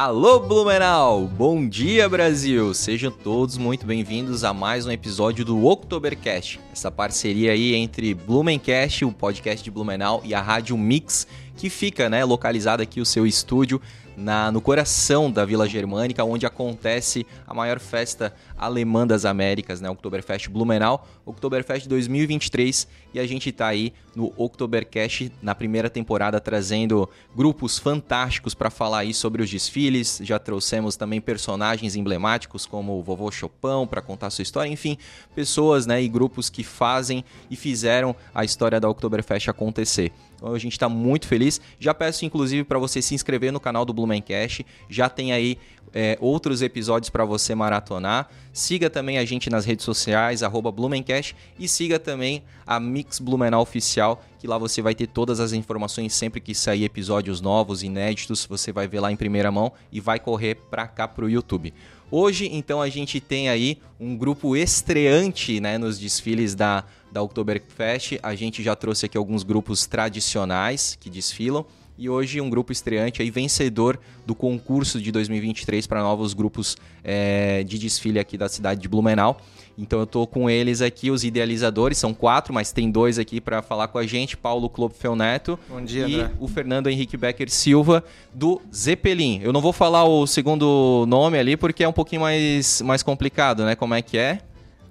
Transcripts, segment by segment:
Alô Blumenau! Bom dia Brasil! Sejam todos muito bem-vindos a mais um episódio do Oktobercast, essa parceria aí entre Blumencast, o podcast de Blumenau, e a Rádio Mix, que fica né, localizada aqui o seu estúdio na, no coração da Vila Germânica, onde acontece a maior festa alemã das Américas, né? Oktoberfest Blumenau, Oktoberfest 2023, e a gente está aí no Oktobercast na primeira temporada trazendo grupos fantásticos para falar aí sobre os desfiles. Já trouxemos também personagens emblemáticos como o Vovô Chopin para contar sua história, enfim, pessoas, né, e grupos que fazem e fizeram a história da Oktoberfest acontecer. Então a gente está muito feliz. Já peço inclusive para você se inscrever no canal do Blumencast. Já tem aí é, outros episódios para você maratonar. Siga também a gente nas redes sociais, arroba Blumencast, e siga também a Mix Blumenau Oficial, que lá você vai ter todas as informações sempre que sair episódios novos, inéditos, você vai ver lá em primeira mão e vai correr para cá para o YouTube. Hoje, então, a gente tem aí um grupo estreante né, nos desfiles da, da Oktoberfest. A gente já trouxe aqui alguns grupos tradicionais que desfilam e hoje um grupo estreante aí vencedor do concurso de 2023 para novos grupos é, de desfile aqui da cidade de Blumenau. Então eu tô com eles aqui, os idealizadores, são quatro, mas tem dois aqui para falar com a gente, Paulo Klopfel Neto Bom dia, e André. o Fernando Henrique Becker Silva do Zeppelin. Eu não vou falar o segundo nome ali porque é um pouquinho mais, mais complicado, né? Como é que é?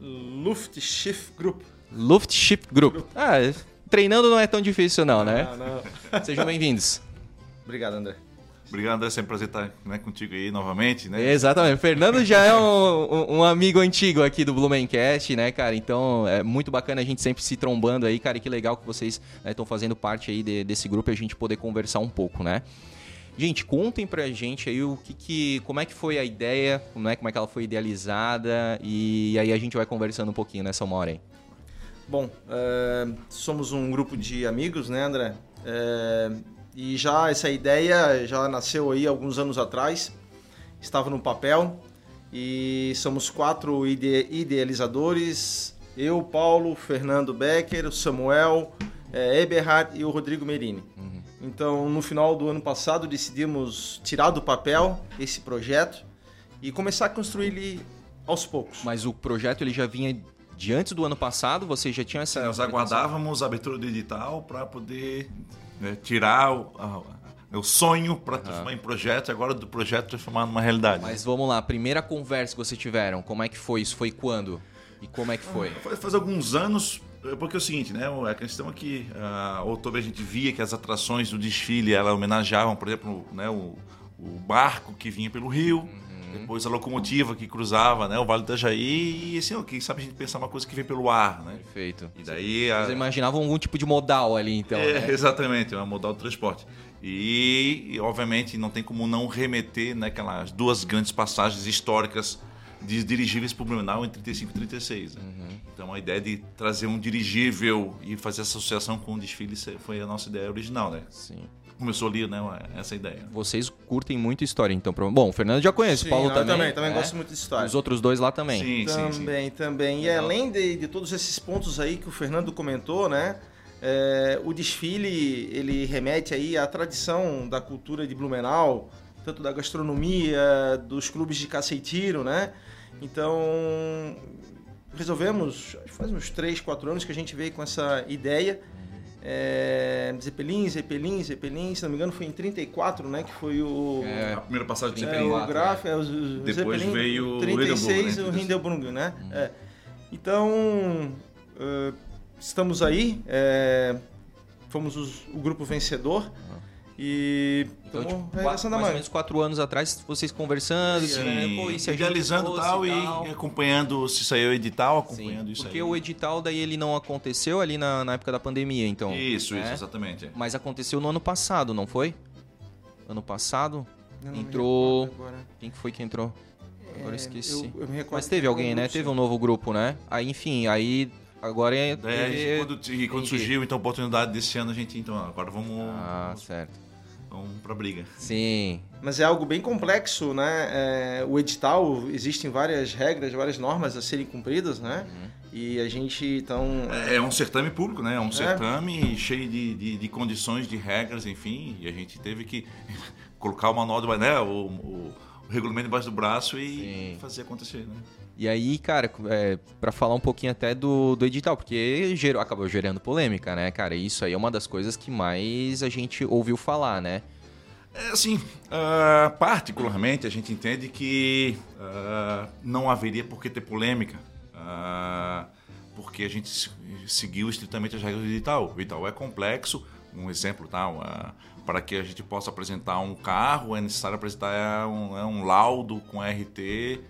Luftschiff Group. Luftschiff Group. Ah, treinando não é tão difícil não, né? Ah, não. Sejam bem-vindos. Obrigado, André. Obrigado, André. Sempre um prazer estar né, contigo aí novamente, né? Exatamente. O Fernando já é um, um- amigo antigo aqui do Blumencast, né, cara? Então é muito bacana a gente sempre se trombando aí, cara. E que legal que vocês estão fazendo parte aí de- desse grupo e a gente poder conversar um pouco, né? Gente, contem pra gente aí o que, que como é que foi a ideia, como é, como é que ela foi idealizada e aí a gente vai conversando um pouquinho nessa uma hora aí. Bom, é, somos um grupo de amigos, né, André? É, e já essa ideia já nasceu aí alguns anos atrás. Estava no papel e somos quatro ide- idealizadores. Eu, Paulo, Fernando Becker, Samuel, é, Eberhard e o Rodrigo Merini. Então, no final do ano passado, decidimos tirar do papel esse projeto e começar a construir ele aos poucos. Mas o projeto ele já vinha de antes do ano passado, vocês já tinham essa Nós aguardávamos a abertura do edital para poder né, tirar o, a- o sonho para transformar em projeto e agora do projeto transformar numa realidade. Mas vamos lá, a primeira conversa que vocês tiveram, como é que foi? Isso foi quando? E como é que foi? Faz, faz alguns anos, eh, porque é o seguinte, né? A questão é que a outubro a gente via que as atrações do desfile ela homenageavam, por exemplo, né, o, o barco que vinha pelo rio, depois a locomotiva que cruzava né, o Vale do Itajaí, e assim, ó, quem sabe a gente pensar uma coisa que vem pelo ar, né? Perfeito. E daí a, Vocês imaginavam algum tipo de modal ali, então, É, né? Exatamente, uma modal de transporte. E, e, obviamente, não tem como não remeter naquelas duas grandes passagens históricas de dirigíveis para o Blumenau em 35 e 36. né? Então, a ideia de trazer um dirigível e fazer essa associação com o desfile foi a nossa ideia original, né? Sim. Começou ali, né, essa ideia. Vocês curtem muito história, então. Bom, o Fernando já conhece, o Paulo eu também. também, também né? gosto muito de história. Os outros dois lá também. Sim, sim, sim. Também, também. E além de, de todos esses pontos aí que o Fernando comentou, né? é, o desfile ele remete aí à tradição da cultura de Blumenau, tanto da gastronomia, dos clubes de caça e tiro, né? Então resolvemos, acho que faz uns 3, 4 anos que a gente veio com essa ideia. É, Zeppelin, Zeppelin, Zeppelin, se não me engano foi em 34, né? Que foi o. É, A primeira passagem de É, Zeppelin. o Graf, é, os, os Depois Zeppelin, veio o 36 Hindenburg, o né? Hindenburg, né? É. Então, eh, estamos aí, eh, fomos os- o grupo vencedor e Então, tipo, quatro, mais ou menos quatro anos atrás, vocês conversando, Sim, né? Pô, e gente idealizando fosse tal, e acompanhando se saiu o edital, acompanhando Sim, isso porque aí. o edital daí ele não aconteceu ali na, na época da pandemia, então. Isso, né? isso, exatamente. é. Mas aconteceu no ano passado, não foi? Ano passado? Não entrou- agora. Quem que foi que entrou? Agora eu É, esqueci. eu- eu me recordo Mas teve alguém, né? grupo, Teve um novo grupo, né? Aí, enfim, aí agora é. É, é- quando, e quando surgiu então, a oportunidade desse ano, a gente, então, agora vamos, Ah, vamos, certo. Vamos pra briga. Sim. Mas é algo bem complexo, né? É, o edital, existem várias regras, várias normas a serem cumpridas, né? E a gente, então. É, é um certame público, né? É um certame cheio de, de, de, condições, de regras, enfim. E a gente teve que colocar o manual do né, o, o, o regulamento debaixo do braço e Sim. fazer acontecer, né? E aí, cara, é, para falar um pouquinho até do, do edital, porque gerou, acabou gerando polêmica, né, cara? Isso aí é uma das coisas que mais a gente ouviu falar, né? É assim, uh, particularmente a gente entende que uh, não haveria por que ter polêmica, uh, porque a gente seguiu estritamente as regras do edital. O edital é complexo, um exemplo, tá? para que a gente possa apresentar um carro é necessário apresentar um, é um laudo com RT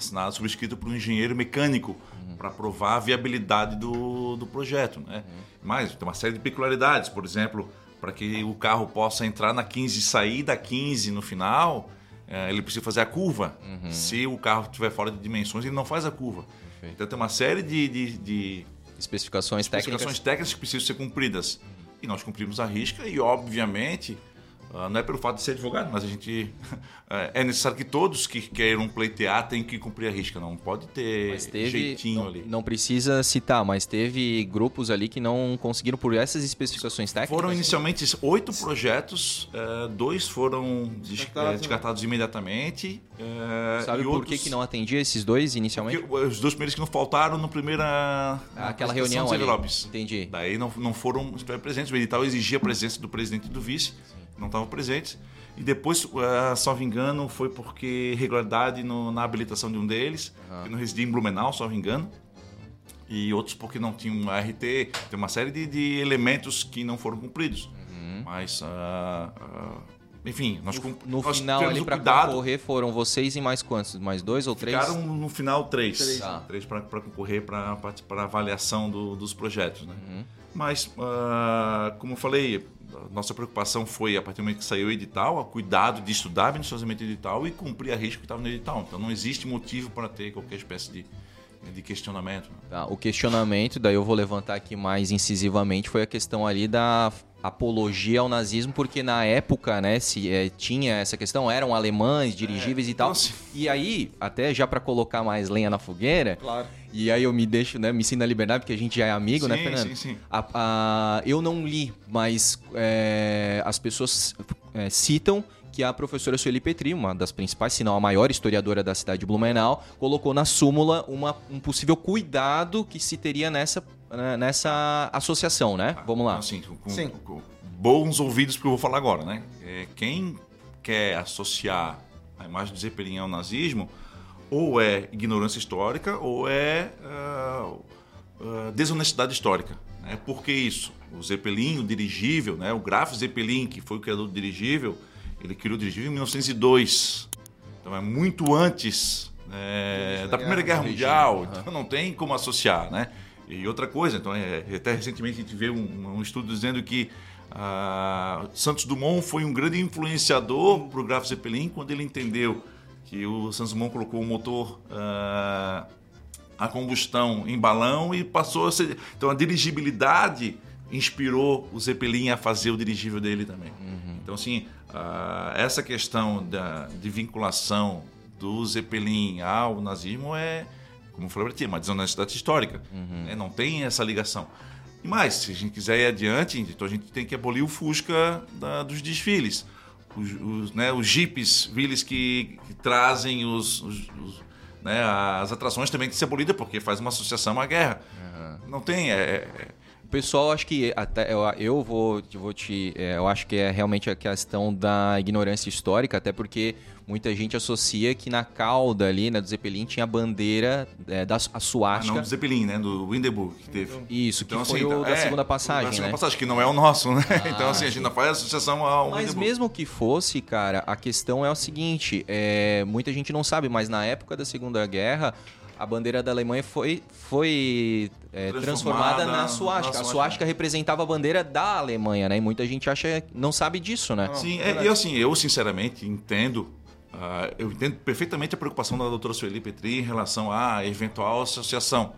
assinado, subscrito por um engenheiro mecânico uhum. para provar a viabilidade do, do projeto. Né? Uhum. Mas tem uma série de peculiaridades, por exemplo, para que o carro possa entrar na 15 e sair da 15 no final, é, ele precisa fazer a curva. Uhum. Se o carro estiver fora de dimensões, ele não faz a curva. Perfeito. Então tem uma série de, de, de especificações, especificações técnicas. técnicas que precisam ser cumpridas. E nós cumprimos a risca e, obviamente, não é pelo fato de ser advogado, mas a gente é, é necessário que todos que queiram pleitear tenham que cumprir a risca, não pode ter teve, jeitinho não, ali. Não precisa citar, mas teve grupos ali que não conseguiram por essas especificações técnicas. Foram inicialmente oito projetos, uh, dois foram descartados, descartados imediatamente. Sabe por outros... que, que não atendia esses dois inicialmente? Porque os dois primeiros que não faltaram na primeira ah, aquela reunião ali. Entendi. Daí não, não foram presentes. O edital exigia a presença do presidente e do vice. Sim não estavam presentes. E depois, uh, salvo engano, foi porque irregularidade no, na habilitação de um deles, uhum. que não residia em Blumenau, salvo engano. E outros porque não tinham RT. Tem uma série de, de elementos que não foram cumpridos. Uhum. Mas, uh, uh, enfim, nós No, no nós final, ali para concorrer, foram vocês e mais quantos? Mais dois ou três? Ficaram no final três. Três, tá. três para concorrer para avaliação do, dos projetos. Né? Uhum. Mas, como eu falei, nossa preocupação foi, a partir do momento que saiu o edital, o cuidado de estudar minuciosamente o edital e cumprir a risco que estava no edital. Então não existe motivo para ter qualquer espécie de, de questionamento. Né? Tá, o questionamento, daí eu vou levantar aqui mais incisivamente, foi a questão ali da apologia ao nazismo, porque na época, né, se é, tinha essa questão, eram alemães, dirigíveis é, e tal. Nossa. E aí, até já para colocar mais lenha na fogueira, claro. E aí eu me deixo, né, me sinto na liberdade, porque a gente já é amigo, né, sim, né, Fernando? Sim, sim. A, a, eu não li, mas é, as pessoas é, citam que a professora Sueli Petri, uma das principais, se não a maior historiadora da cidade de Blumenau, colocou na súmula uma, um possível cuidado que se teria nessa, né, nessa associação, né? Ah, Vamos lá. Assim, com, Sim. Com bons ouvidos porque eu vou falar agora, né? É, quem quer associar a imagem do Zeppelin ao nazismo ou é ignorância histórica ou é uh, uh, desonestidade histórica. Né? Por que isso? O Zeppelin, o dirigível, né? o Graf Zeppelin, que foi o criador do dirigível, ele criou o dirigível em 1902. Então é muito antes é, da Primeira Guerra Mundial. Então não tem como associar, né? E outra coisa, então é, até recentemente a gente vê um, um estudo dizendo que ah, Santos Dumont foi um grande influenciador para o Graf Zeppelin quando ele entendeu que o Santos Dumont colocou o motor ah, a combustão em balão e passou a ser. Então a dirigibilidade inspirou o Zeppelin a fazer o dirigível dele também. Uhum. Então, assim, uh, essa questão da, de vinculação do Zeppelin ao nazismo é, como eu falei para ti, uma desonestidade histórica. Uhum. Né? Não tem essa ligação. E mais, se a gente quiser ir adiante, então a gente tem que abolir o Fusca da, dos desfiles. Os, os, né, os jipes, viles que, que trazem os, os, os né, as atrações também tem que ser abolida porque faz uma associação à guerra. Uhum. Não tem. É, é pessoal, acho que até eu, eu vou, vou te. É, eu acho que é realmente a questão da ignorância histórica, até porque muita gente associa que na cauda ali, né, do Zeppelin, tinha a bandeira é, da a suástica. Ah, não do Zeppelin, né? Do Hindenburg que teve. Isso, que então, foi assim, o da é, segunda passagem. Da segunda né? passagem, que não é o nosso, né? Ah, então, assim, a gente não faz associação ao Mas Hindenburg. mesmo que fosse, cara, a questão é o seguinte: é, muita gente não sabe, mas na época da Segunda Guerra a bandeira da Alemanha foi, foi é, transformada na suástica. A suástica representava a bandeira da Alemanha, né? E muita gente acha não sabe disso, né? Sim, é, e assim, eu sinceramente entendo Uh, eu entendo perfeitamente a preocupação da doutora Sueli Petri em relação à eventual associação.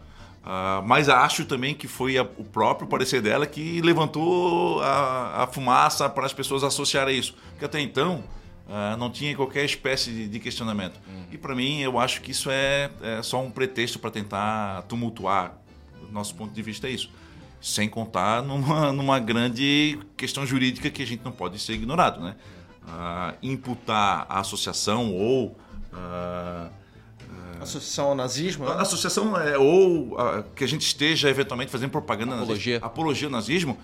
Uh, mas acho também que foi a, o próprio parecer dela que levantou a, a fumaça para as pessoas associarem isso. Porque até então Uh, não tinha qualquer espécie de, de questionamento. Uhum. E para mim, eu acho que isso é, é só um pretexto para tentar tumultuar nosso ponto de vista é isso. Sem contar numa, numa grande questão jurídica que a gente não pode ser ignorado, né? Uh, imputar a associação ou uh, associação ao nazismo? Né? Associação é, ou uh, que a gente esteja eventualmente fazendo propaganda apologia. Nazismo, apologia ao nazismo,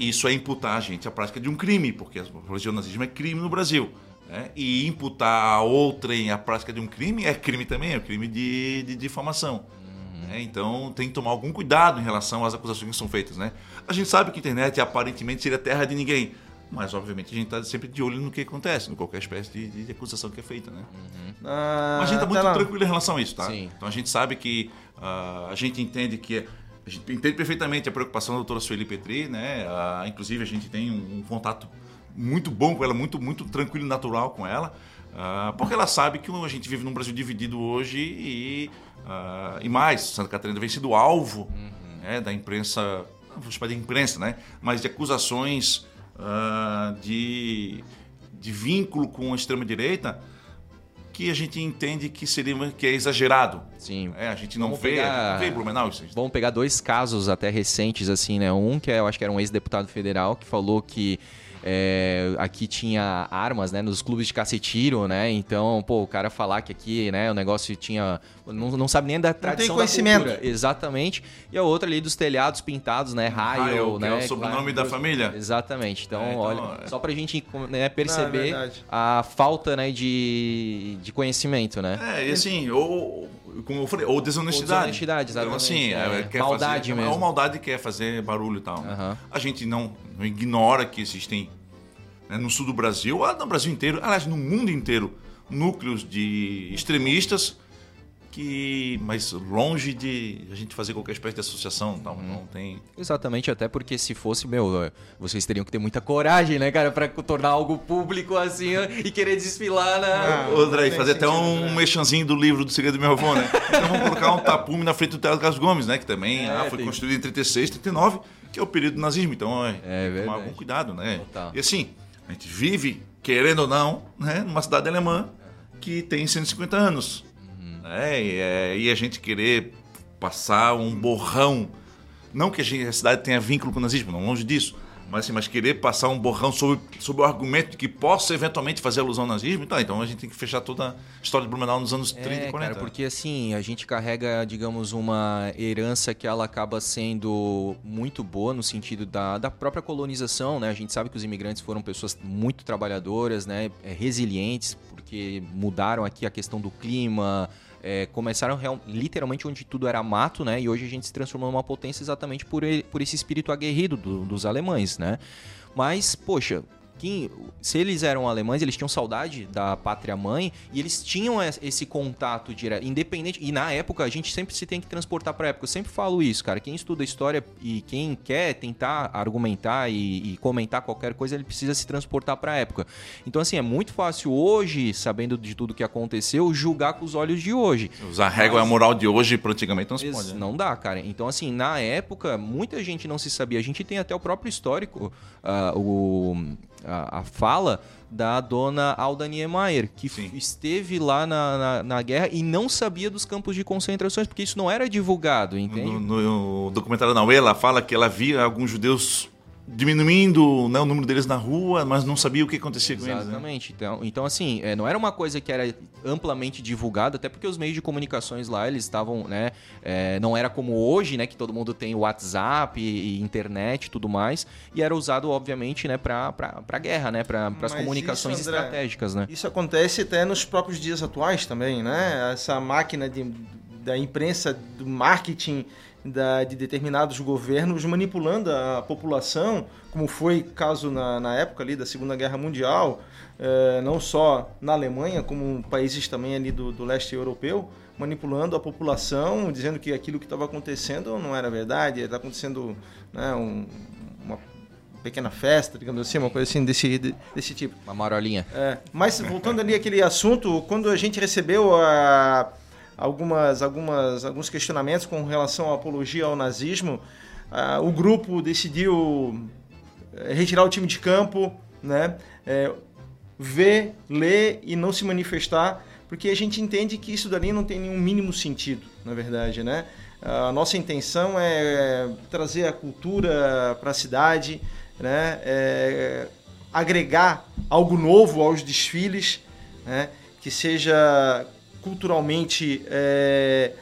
isso é imputar a gente a prática de um crime, porque a apologia ao nazismo é crime no Brasil. Né? E imputar a outrem a prática de um crime é crime também, é crime de, de difamação. Uhum. Né? Então tem que tomar algum cuidado em relação às acusações que são feitas. Né? A gente sabe que a internet aparentemente seria terra de ninguém. Mas, obviamente, a gente está sempre de olho no que acontece, em qualquer espécie de, de, acusação que é feita, né? Uhum. Ah, Mas a gente está muito tranquilo em relação a isso, tá? Sim. Então a gente sabe que uh, a gente entende que a gente entende perfeitamente a preocupação da doutora Sueli Petri, né? Uh, inclusive a gente tem um, um, contato muito bom com ela, muito, muito tranquilo e natural com ela, uh, porque ela sabe que a gente vive num Brasil dividido hoje e, e mais, Santa Catarina vem sido alvo uhum. né, da imprensa, não vou chamar de imprensa, né? Mas de acusações uh, de, de vínculo com a extrema-direita que a gente entende que seria que é exagerado. Sim. É, a gente não vamos vê, pegar, vê Blumenau isso. Vamos pegar dois casos até recentes assim, né? Um que é, eu acho que era um ex-deputado federal que falou que é, aqui tinha armas, né? Nos clubes de cacetiro, né? Então, pô, o cara falar que aqui, né? O negócio tinha... Não, não sabe nem da tradição não tem conhecimento. da. Exatamente. E a outra ali dos telhados pintados, né? Raio, né? é o sobrenome claro, da família. Exatamente. Então, é, então olha, é. só pra gente né, perceber não, é a falta né, de, de conhecimento, né? É, e assim, ou como eu falei, ou desonestidade. Ou desonestidade, exatamente. Então, assim, é, quer maldade fazer, mesmo. É uma maldade que quer fazer barulho e tal. Uhum. A gente não, não, ignora que existem né, no sul do Brasil, no Brasil inteiro, aliás, no mundo inteiro, núcleos de extremistas que mais longe de a gente fazer qualquer espécie de associação, não, uhum. não tem. Exatamente, até porque se fosse, meu, vocês teriam que ter muita coragem, né, cara, para tornar algo público assim e querer desfilar na. Ah, André, fazer até um né? mechanzinho do livro do segredo do meu avô, né? Então vamos colocar um tapume na frente do Teatro Carlos Gomes, né, que também é, ah, foi tem... construído em 36, 39, que é o período do nazismo, então é, é tomar algum cuidado, né? Total. E assim, a gente vive, querendo ou não, né, numa cidade alemã que tem 150 anos. Né? E, é, e a gente querer passar um borrão. Não que a, gente, a cidade tenha vínculo com o nazismo, não longe disso. Mas, assim, mas querer passar um borrão sobre, sobre o argumento de que possa eventualmente fazer alusão ao nazismo, então, então a gente tem que fechar toda a história de Blumenau nos anos 30 é, e 40. Cara, porque assim, a gente carrega, digamos, uma herança que ela acaba sendo muito boa no sentido da, da própria colonização, né? A gente sabe que os imigrantes foram pessoas muito trabalhadoras, né? É, resilientes, porque mudaram aqui a questão do clima, é, começaram real, literalmente onde tudo era mato, né? E hoje a gente se transformou numa potência exatamente por, por esse espírito aguerrido do, dos alemães, né? Mas, poxa, quem, se eles eram alemães, eles tinham saudade da pátria mãe e eles tinham esse contato direto, independente. E na época a gente sempre se tem que transportar para a época. Eu sempre falo isso, cara. Quem estuda história e quem quer tentar argumentar e, e comentar qualquer coisa, ele precisa se transportar para a época. Então assim é muito fácil hoje, sabendo de tudo que aconteceu, julgar com os olhos de hoje. Usar a régua Mas, a moral de hoje praticamente não se pode. Né? Não dá, cara. Então assim na época muita gente não se sabia. A gente tem até o próprio histórico, uh, o a, a fala da dona Alda Niemeyer, que Sim. esteve lá na, na, na, guerra e não sabia dos campos de concentrações, porque isso não era divulgado, entende? No, no, no documentário da ela fala que ela via alguns judeus diminuindo né, o número deles na rua, mas não sabia o que acontecia com eles. Né? Exatamente. Né? Então, então, assim, é, não era uma coisa que era amplamente divulgada, até porque os meios de comunicações lá, eles estavam, né? É, não era como hoje, né? Que todo mundo tem WhatsApp e, e internet e tudo mais. E era usado, obviamente, né? Pra, pra, pra guerra, né? Pra, as comunicações isso, André, estratégicas, né? Isso acontece até nos próprios dias atuais também, né? Essa máquina de, da imprensa, do marketing da, de determinados governos manipulando a população, como foi caso na, na época ali da Segunda Guerra Mundial, é, não só na Alemanha, como países também ali do, do leste europeu, manipulando a população, dizendo que aquilo que estava acontecendo não era verdade, está acontecendo né, um, uma pequena festa, digamos assim, uma coisa assim desse, desse tipo. Uma marolinha. É, mas voltando ali aquele assunto, quando a gente recebeu a algumas, algumas, alguns questionamentos com relação à apologia ao nazismo. Ah, o grupo decidiu eh, retirar o time de campo, né? É, ver, ler e não se manifestar, porque a gente entende que isso dali não tem nenhum mínimo sentido, na verdade, né? A nossa intenção é trazer a cultura para a cidade, né? É agregar algo novo aos desfiles, né? que seja culturalmente é,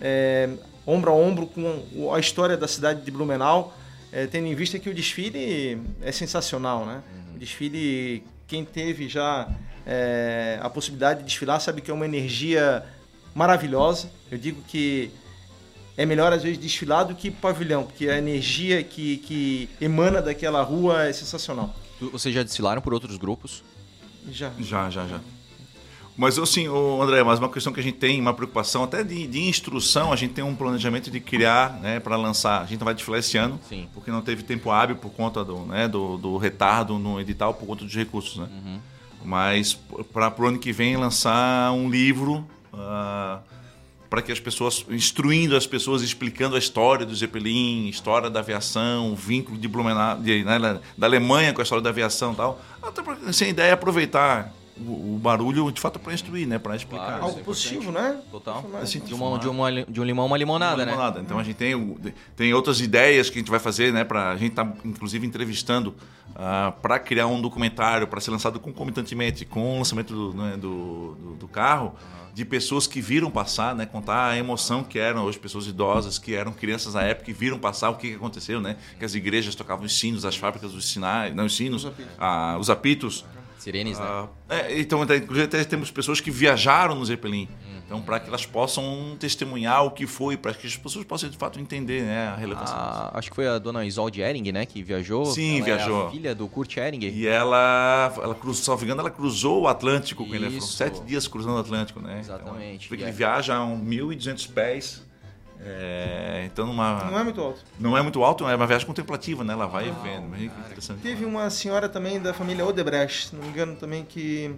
é, ombro a ombro com a história da cidade de Blumenau, é, tendo em vista que o desfile é sensacional, né? O desfile, quem teve já é, a possibilidade de desfilar sabe que é uma energia maravilhosa. Eu digo que é melhor às vezes desfilar do que pavilhão, porque a energia que, que emana daquela rua é sensacional. Vocês já desfilaram por outros grupos? Já. Já, já, já. Mas assim, André, mas uma questão que a gente tem, uma preocupação até de, de instrução, a gente tem um planejamento de criar, né, para lançar. A gente não vai desfilar esse ano, Sim. porque não teve tempo hábil por conta do, né, do, do retardo no edital, por conta dos recursos, né? Uhum. Mas para o ano que vem lançar um livro uh, para que as pessoas, instruindo as pessoas, explicando a história do Zeppelin, história da aviação, o vínculo de Blumenau, de, né, da Alemanha com a história da aviação e tal. Até assim, a ideia é aproveitar o, o barulho de fato para instruir, né? Para explicar. Claro, Algo é positivo, né? Total. Assim, De, uma, de, uma, de um limão, uma limonada, Uma né? limonada. Então a gente tem, tem outras ideias que a gente vai fazer, né? Pra, a gente tá inclusive entrevistando para criar um documentário para ser lançado concomitantemente com o lançamento do, né, do, do- do carro, de pessoas que viram passar, né? Contar a emoção que eram hoje pessoas idosas, que eram crianças na época, que viram passar o que, que aconteceu, né? Que as igrejas tocavam os sinos, as fábricas os sinais, não os sinos, ah, os apitos. Sirenes, né? Ah, é, então, inclusive, até temos pessoas que viajaram no Zeppelin. Então, para que elas possam testemunhar o que foi, para que as pessoas possam, de fato, entender né, a relevância disso. A- acho que foi a dona Isolde Ering, né? Que viajou. Sim, Ela viajou. É a filha do Kurt Ering. E ela, ela cruzou, salvo engano, ela cruzou o Atlântico com ele. né? Foram sete dias cruzando o Atlântico, né? Exatamente. Então, E ele é- viaja a um 1.200 pés. É, então, numa, Não é muito alto. não é muito alto, é uma viagem contemplativa, né? Ela vai vendo. Que interessante. Teve uma senhora também da família Odebrecht, se não me engano, também que,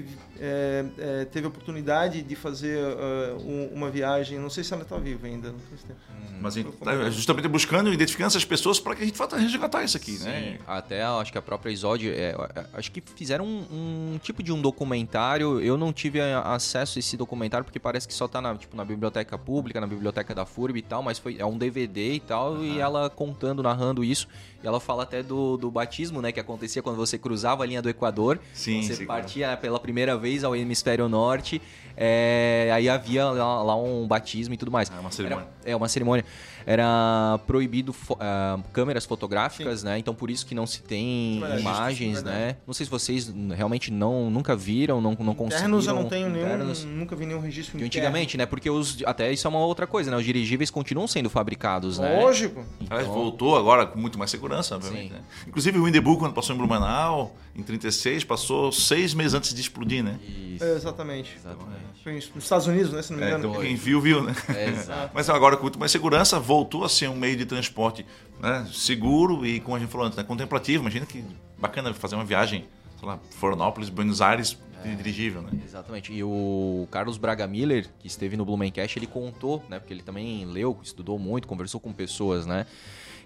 que é, é, teve a oportunidade de fazer é, um- uma viagem. Não sei se ela está viva ainda, não faz tempo. Mas a gente tá justamente buscando, identificando essas pessoas para que a gente faça resgatar isso aqui, Sim, né? até acho que a própria Isolde, é, acho que fizeram um, um tipo de um documentário. Eu não tive acesso a esse documentário porque parece que só tá na, tipo, na biblioteca pública, na biblioteca da FURB e tal, mas foi é um DVD e tal e ela contando, narrando isso. E ela fala até do, do batismo, né, que acontecia quando você cruzava a linha do Equador. Sim, você sim, partia pela primeira vez ao hemisfério norte. É, aí havia lá, lá um batismo e tudo mais. É uma cerimônia. Era- é uma cerimônia. Era proibido fo- ah, câmeras fotográficas, né? Então por isso que não se tem Verdade. imagens, Verdade. né? Não sei se vocês realmente não nunca viram, não, não conseguiram. Internos eu não tenho nenhum, internos. nunca vi nenhum registro interno. antigamente, né? Porque os, até isso é uma outra coisa, né? Os dirigíveis continuam sendo fabricados, né? Lógico. Então- voltou agora com muito mais segurança, obviamente. Sim. Né? Inclusive o Windebu, quando passou em Blumenau, em 36, passou seis meses antes de explodir, né? Isso, É, exatamente. exatamente. Foi nos Estados Unidos, né? Se não me É, engano. então quem viu, viu, né? É, exato. Mas agora com muito mais segurança, voltou a ser um meio de transporte né, seguro e, como a gente falou antes, né, contemplativo. Imagina que bacana fazer uma viagem, sei lá, Florianópolis, Buenos Aires, de dirigível, né? Exatamente. E o Carlos Braga Miller, que esteve no Blumencast, ele contou, né? Porque ele também leu, estudou muito, conversou com pessoas, né?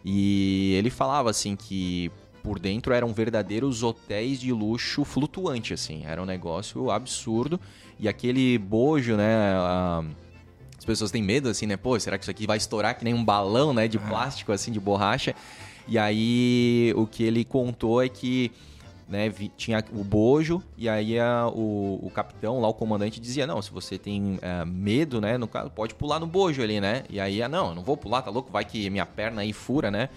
E ele falava assim que por dentro eram verdadeiros hotéis de luxo flutuante, assim. Era um negócio absurdo. E aquele bojo, né? a- As pessoas têm medo, assim, né? Pô, será que isso aqui vai estourar que nem um balão, né? De plástico, assim, de borracha. E aí, o que ele contou é que né, tinha o bojo e aí a- o, o capitão lá, o comandante dizia, não, se você tem é, medo, né, no caso, pode pular no bojo ali, né? E aí, ah, não, eu não vou pular, tá louco? Vai que minha perna aí fura, né?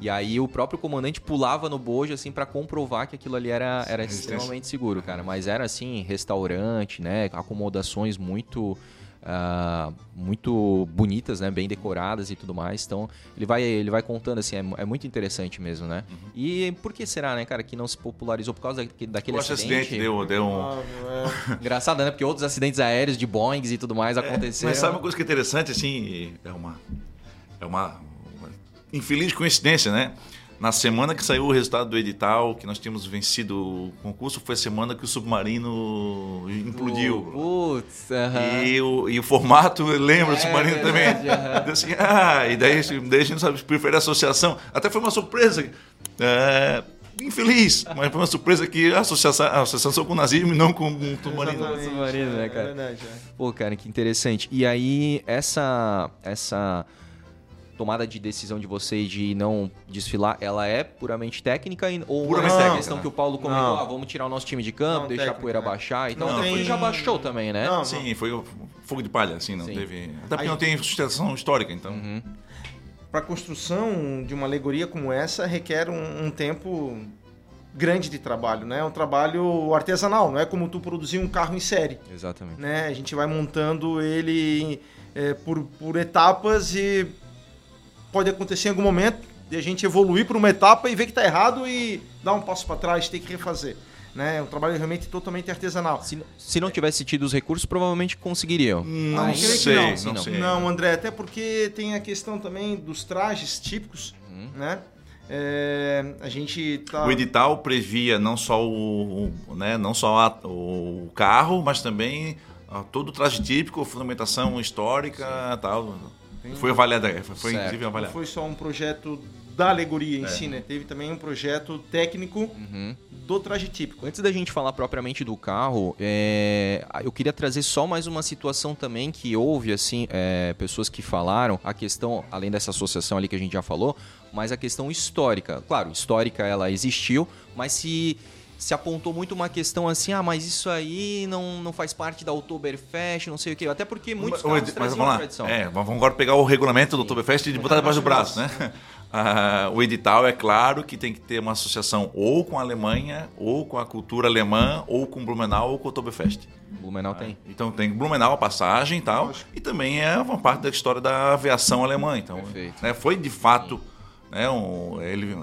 E aí o próprio comandante pulava no bojo, assim, pra comprovar que aquilo ali era, era extremamente seguro, cara. Mas era, assim, restaurante, né, acomodações muito... ah, muito bonitas, né, bem decoradas e tudo mais. Então ele vai ele vai contando assim, é, é muito interessante mesmo, né? Uhum. E por que será, né, cara, que não se popularizou por causa daquele, daquele acidente? acidente deu, deu um. Ah, é. Engraçado, né? Porque outros acidentes aéreos de Boeings e tudo mais aconteceram. Mas sabe uma coisa que é interessante, assim, é uma, é uma infeliz coincidência, né? Na semana que saiu o resultado do edital, que nós tínhamos vencido o concurso, foi a semana que o submarino implodiu. Putz, aham. E, o, e o formato lembra o É, submarino verdade, também. aham. Então, assim, ah, e daí, daí a gente não sabe, prefere a associação. Até foi uma surpresa. É, infeliz. Mas foi uma surpresa que a associação, a associação com o nazismo e não com o submarino. Exatamente, submarino, né, é, cara? É verdade, é. Pô, cara, que interessante. E aí, essa, essa tomada de decisão de vocês de não desfilar, ela é puramente técnica e- ou Puramente é a técnica, questão que o Paulo comentou, ah, vamos tirar o nosso time de campo, Não, deixar a técnica, poeira né? baixar e tal. Não tem- já baixou também, né? Não, Sim, foi fogo de palha, assim, não Sim. teve. Até porque Aí- não tem sustentação histórica, então. Uhum. Para a construção de uma alegoria como essa requer um, um tempo grande de trabalho, né? É um trabalho artesanal, não é como tu produzir um carro em série, Exatamente. né? A gente vai montando ele é, por, por etapas e pode acontecer em algum momento de a gente evoluir para uma etapa e ver que está errado e dar um passo para trás, ter que refazer, né? É um trabalho realmente totalmente artesanal. Se, se não tivesse tido os recursos, provavelmente conseguiriam. Não Ainda que sei, não, não, sim, não. sei. Não, André, até porque tem a questão também dos trajes típicos, Uhum. né? É, a gente tá... O edital previa não só o, o- né, não só a- o carro, mas também ah, todo o traje típico, fundamentação histórica, tal. Foi avaliada, foi, foi Certo. incrível Não foi só um projeto da alegoria em É. si, né? Teve também um projeto técnico Uhum. do traje típico. Antes da gente falar propriamente do carro, é, eu queria trazer só mais uma situação também que houve, assim, é, pessoas que falaram a questão, além dessa associação ali que a gente já falou, mas a questão histórica. Claro, histórica ela existiu, mas se se apontou muito uma questão assim, ah, mas isso aí não, não faz parte da Oktoberfest, não sei o quê. Até porque muitos Mas, carros mas vamos lá. tradição. É, vamos agora pegar o regulamento do Oktoberfest e botar debaixo do braço, né? Ah, o edital é claro que tem que ter uma associação ou com a Alemanha, ou com a cultura alemã, ou com Blumenau, ou com o Oktoberfest. Blumenau tem. Então tem Blumenau, a passagem e tal, e também é uma parte da história da aviação alemã. Então, Perfeito. né, foi de fato. Né, um, ele,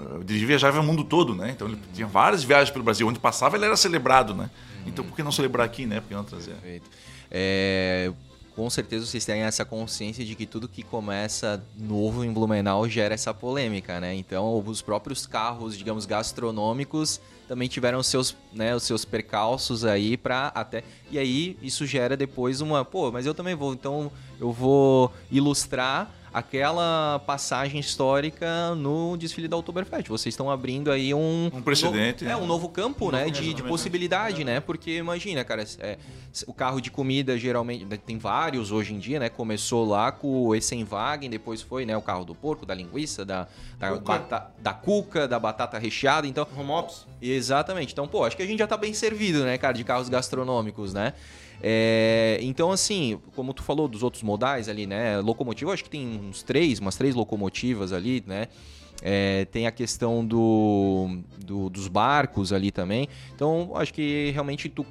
viajava o mundo todo, né? Então ele tinha várias viagens pelo Brasil. Onde passava, ele era celebrado, né? Então por que não celebrar aqui, né? Por que não trazer? Perfeito. É, com certeza vocês têm essa consciência de que tudo que começa novo em Blumenau gera essa polêmica, né? Então, os próprios carros, digamos, gastronômicos também tiveram seus, né, os seus percalços aí para até e aí isso gera depois uma, pô, mas eu também vou, então eu vou ilustrar aquela passagem histórica no desfile da Oktoberfest. Vocês estão abrindo aí um Um precedente, novo, é né? um novo campo, Um né, novo de, de relacionamento. possibilidade, né? Porque imagina, cara, é, o carro de comida geralmente né, tem vários hoje em dia, né? Começou lá com o Essenwagen, depois foi, né, o carro do porco, da linguiça, da da, bata- da cuca, da batata recheada, então Home ops. Exatamente. Então, pô, acho que a gente já tá bem servido, né, cara, de carros gastronômicos, né? É, então, assim, como tu falou dos outros modais ali, né? Locomotiva, acho que tem uns três, umas três locomotivas ali, né? É, tem a questão do, do- dos barcos ali também. Então, acho que realmente tu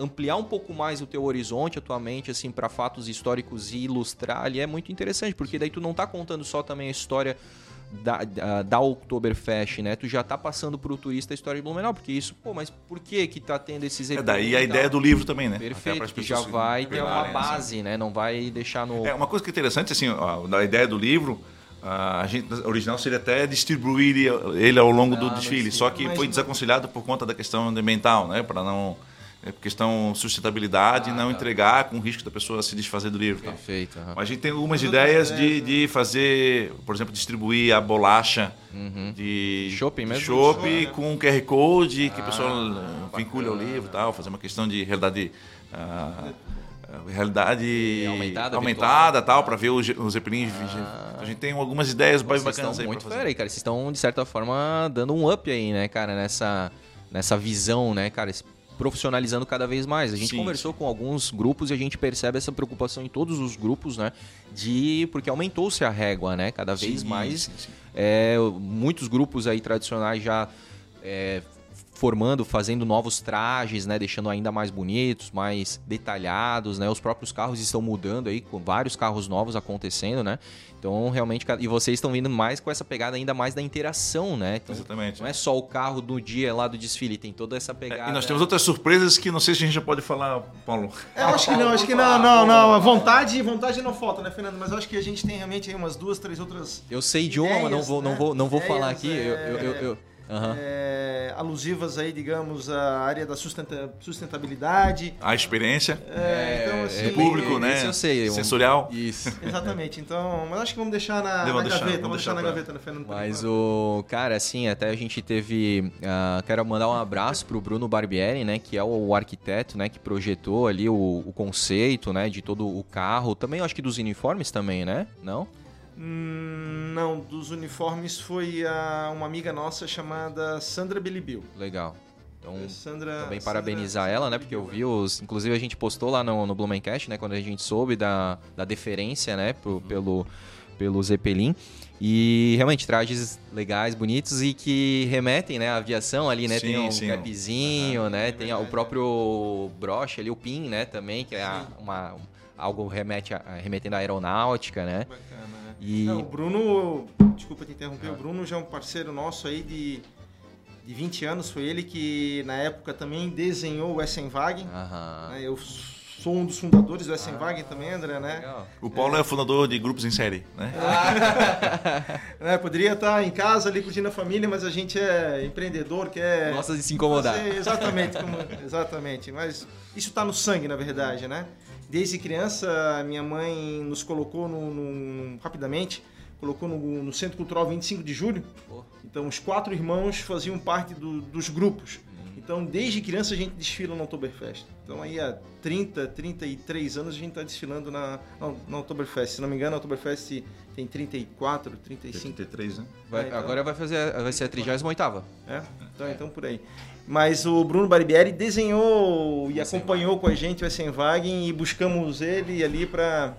ampliar um pouco mais o teu horizonte, a tua mente, assim, para fatos históricos e ilustrar ali é muito interessante, porque daí tu não tá contando só também a história da, da, da Oktoberfest, né? Tu já tá passando pro turista a história de Blumenau, porque isso, pô, mas por que que tá tendo esses É eventos daí a ideia do livro também, né? Perfeito, que já vai ter uma assim. base, né? Não vai deixar no... É, uma coisa que é interessante, assim, ó, da ideia do livro, a gente, a original seria até distribuir ele ao longo do Ah, desfile, mas sim. só que Mas foi desaconselhado por conta da questão ambiental, né? Para não. É por questão sustentabilidade, Ah, não tá. entregar com o risco da pessoa se desfazer do livro. tal. Perfeito. aham. Mas a gente tem algumas Mas outras ideias de, ideias, né? de fazer, por exemplo, distribuir a bolacha Uhum. de Shopping mesmo? Shopping, né? com QR Code que a Ah, pessoa eh, vincule ao livro e tal, fazer uma questão de realidade. ah, ah, realidade Aumentada, aumentada tal para ver os, os zeppelins a gente tem algumas ideias bem Vocês bacanas estão aí muito pra fazer. fera aí, cara. Vocês estão, de certa forma, dando um up aí, né, cara, nessa, nessa visão, né, cara, profissionalizando cada vez mais. A gente Sim, conversou com alguns grupos e a gente percebe essa preocupação em todos os grupos, né, de... porque aumentou-se a régua, né, cada vez Sim, mais. sim, sim. É, muitos grupos aí tradicionais já é, formando, fazendo novos trajes, né, deixando ainda mais bonitos, mais detalhados, né? Os próprios carros estão mudando aí, com vários carros novos acontecendo, né? Então, realmente, e vocês estão vindo mais com essa pegada ainda mais da interação, né? Então, Exatamente. não é só o carro do dia lá do desfile, tem toda essa É, pegada. e nós temos outras surpresas que não sei se a gente já pode falar, Paulo. É, eu acho que não, acho que não, não, não. A vontade, vontade não falta, né, Fernando? Mas eu acho que a gente tem realmente aí umas duas, três outras. Eu sei idioma, não ideias, vou, não né? vou, não vou Ideias, falar aqui. Eu, é, eu, eu, eu- Aham. É, alusivas aí, digamos, à área da sustenta- sustentabilidade. A experiência É, então, assim, do público, né? Isso eu sei. um- Sensorial. Isso. Exatamente. Então, mas acho que vamos deixar na, na deixar, gaveta. vamos deixar na gaveta, né, Fernando? Mas o cara, assim, até a gente teve. ah, quero mandar um abraço pro Bruno Barbieri, né? Que é o arquiteto, né? Que projetou ali o, o conceito, né? De todo o carro. Também acho que dos uniformes também, né? Não? Não, dos uniformes foi a, uma amiga nossa chamada Sandra Belibil. Legal. Então, Sandra, também parabenizar Sandra ela, né? Porque eu vi os. Inclusive a gente postou lá no, no Blumencast, né? Quando a gente soube da, da deferência, né? Pro, pelo, pelo Zeppelin. E realmente trajes legais, bonitos e que remetem, né? à aviação ali, né? Sim, tem um sim. capzinho, né? é tem o próprio broche ali, o pin, né? Também, que é a- uma, algo remete a, remetendo à aeronáutica, né? Bacana, né? E. Não, o Bruno, desculpa te interromper, o Bruno já é um parceiro nosso aí de, de 20 anos. Foi ele que, na época, também desenhou o Essenwagen. Aham. né? Eu sou um dos fundadores do Essenwagen também, André, né? Legal. O Paulo é. fundador de grupos em série, né? né? Poderia estar em casa ali curtindo a família, mas a gente é empreendedor, quer... Gosta de se incomodar. fazer exatamente, como- exatamente. Mas isso está no sangue, na verdade, né? Desde criança, minha mãe nos colocou no, no- rapidamente, colocou no, no Centro Cultural 25 de Julho. Então, os quatro irmãos faziam parte do- dos grupos. Uhum. Então, desde criança a gente desfila no Oktoberfest. Então, aí há 30, 33 anos a gente está desfilando na, na, na Oktoberfest. Se não me engano, a Oktoberfest tem 34, 35 33, né? Vai- É, então- Agora vai, fazer, vai ser a 38 é? Então, então por aí. Mas o Bruno Barbieri desenhou e acompanhou com a gente o Essenwagen e buscamos ele ali para